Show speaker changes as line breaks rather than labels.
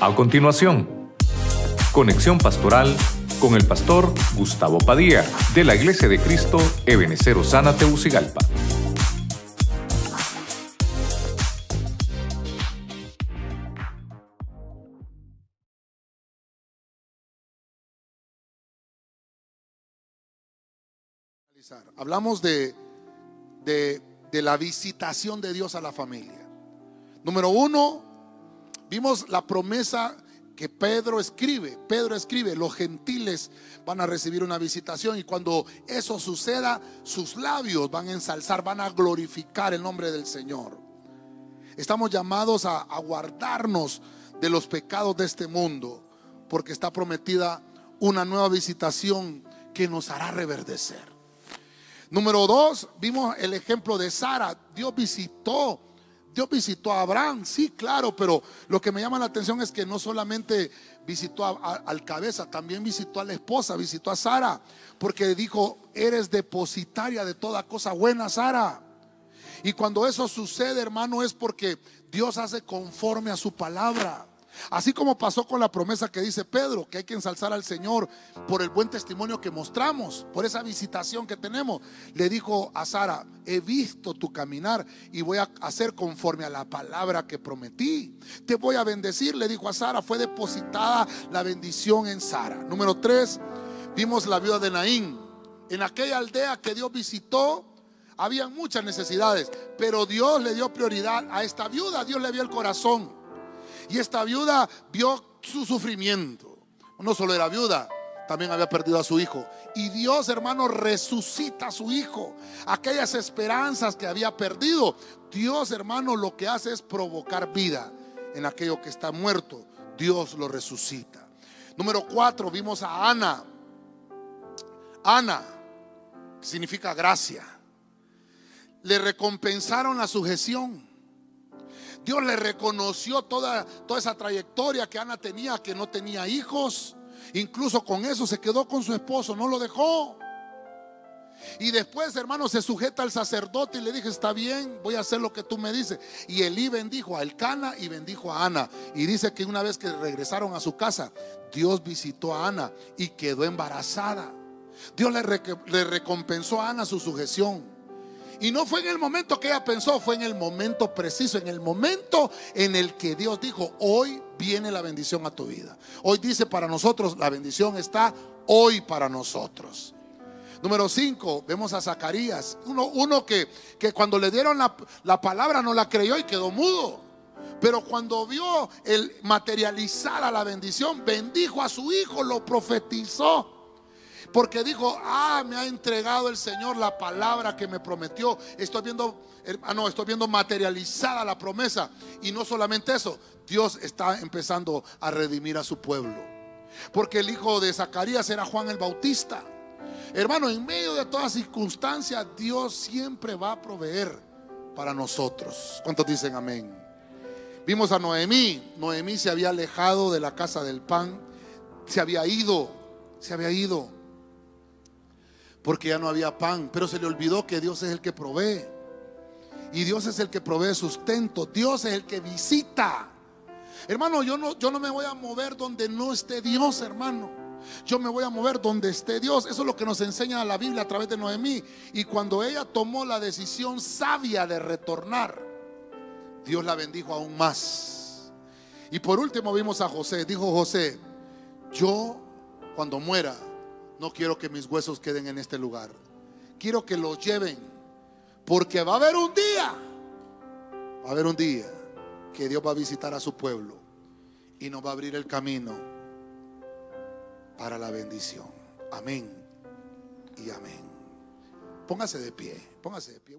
A continuación, conexión pastoral con el pastor Gustavo Padilla de la Iglesia de Cristo Ebenecer Osana Teucigalpa.
Hablamos de, de, de la visitación de Dios a la familia. Número uno, vimos la promesa que Pedro escribe. Pedro escribe, los gentiles van a recibir una visitación y cuando eso suceda, sus labios van a ensalzar, van a glorificar el nombre del Señor. Estamos llamados a, a guardarnos de los pecados de este mundo, porque está prometida una nueva visitación que nos hará reverdecer. Número dos, vimos el ejemplo de Sara. Dios visitó, Dios visitó a Abraham, sí, claro, pero lo que me llama la atención es que no solamente visitó al cabeza, también visitó a la esposa, visitó a Sara, porque dijo, eres depositaria de toda cosa buena, Sara. Y cuando eso sucede, hermano, es porque Dios hace conforme a su palabra. Así como pasó con la promesa que dice Pedro, que hay que ensalzar al Señor por el buen testimonio que mostramos, por esa visitación que tenemos. Le dijo a Sara, he visto tu caminar y voy a hacer conforme a la palabra que prometí. Te voy a bendecir, le dijo a Sara, fue depositada la bendición en Sara. Número tres, vimos la viuda de Naín. En aquella aldea que Dios visitó, había muchas necesidades, pero Dios le dio prioridad a esta viuda, Dios le vio el corazón. Y esta viuda vio su sufrimiento. No solo era viuda, también había perdido a su hijo. Y Dios, hermano, resucita a su hijo. Aquellas esperanzas que había perdido, Dios, hermano, lo que hace es provocar vida en aquello que está muerto. Dios lo resucita. Número cuatro, vimos a Ana. Ana, que significa gracia. Le recompensaron la sujeción. Dios le reconoció toda, toda esa trayectoria que Ana tenía, que no tenía hijos. Incluso con eso se quedó con su esposo, no lo dejó. Y después, hermano, se sujeta al sacerdote y le dije, está bien, voy a hacer lo que tú me dices. Y Elí bendijo a Elcana y bendijo a Ana. Y dice que una vez que regresaron a su casa, Dios visitó a Ana y quedó embarazada. Dios le, le recompensó a Ana su sujeción. Y no fue en el momento que ella pensó, fue en el momento preciso, en el momento en el que Dios dijo, hoy viene la bendición a tu vida. Hoy dice para nosotros, la bendición está hoy para nosotros. Número 5, vemos a Zacarías, uno, uno que, que, cuando le dieron la, la palabra no la creyó y quedó mudo. Pero cuando vio el materializar a la bendición, bendijo a su hijo, lo profetizó. Porque dijo, ah, me ha entregado el Señor la palabra que me prometió. Estoy viendo, ah, no, estoy viendo materializada la promesa. Y no solamente eso, Dios está empezando a redimir a su pueblo. Porque el hijo de Zacarías era Juan el Bautista. Hermano, en medio de todas circunstancias, Dios siempre va a proveer para nosotros. ¿Cuántos dicen amén? Vimos a Noemí. Noemí se había alejado de la casa del pan. Se había ido. Se había ido porque ya no había pan, pero se le olvidó que Dios es el que provee. Y Dios es el que provee sustento, Dios es el que visita. Hermano, yo no, yo no me voy a mover donde no esté Dios, hermano. Yo me voy a mover donde esté Dios. Eso es lo que nos enseña la Biblia a través de Noemí. Y cuando ella tomó la decisión sabia de retornar, Dios la bendijo aún más. Y por último vimos a José. Dijo José, yo cuando muera no quiero que mis huesos queden en este lugar. Quiero que los lleven. Porque va a haber un día, va a haber un día que Dios va a visitar a su pueblo y nos va a abrir el camino para la bendición. Amén y amén. Póngase de pie, póngase de pie.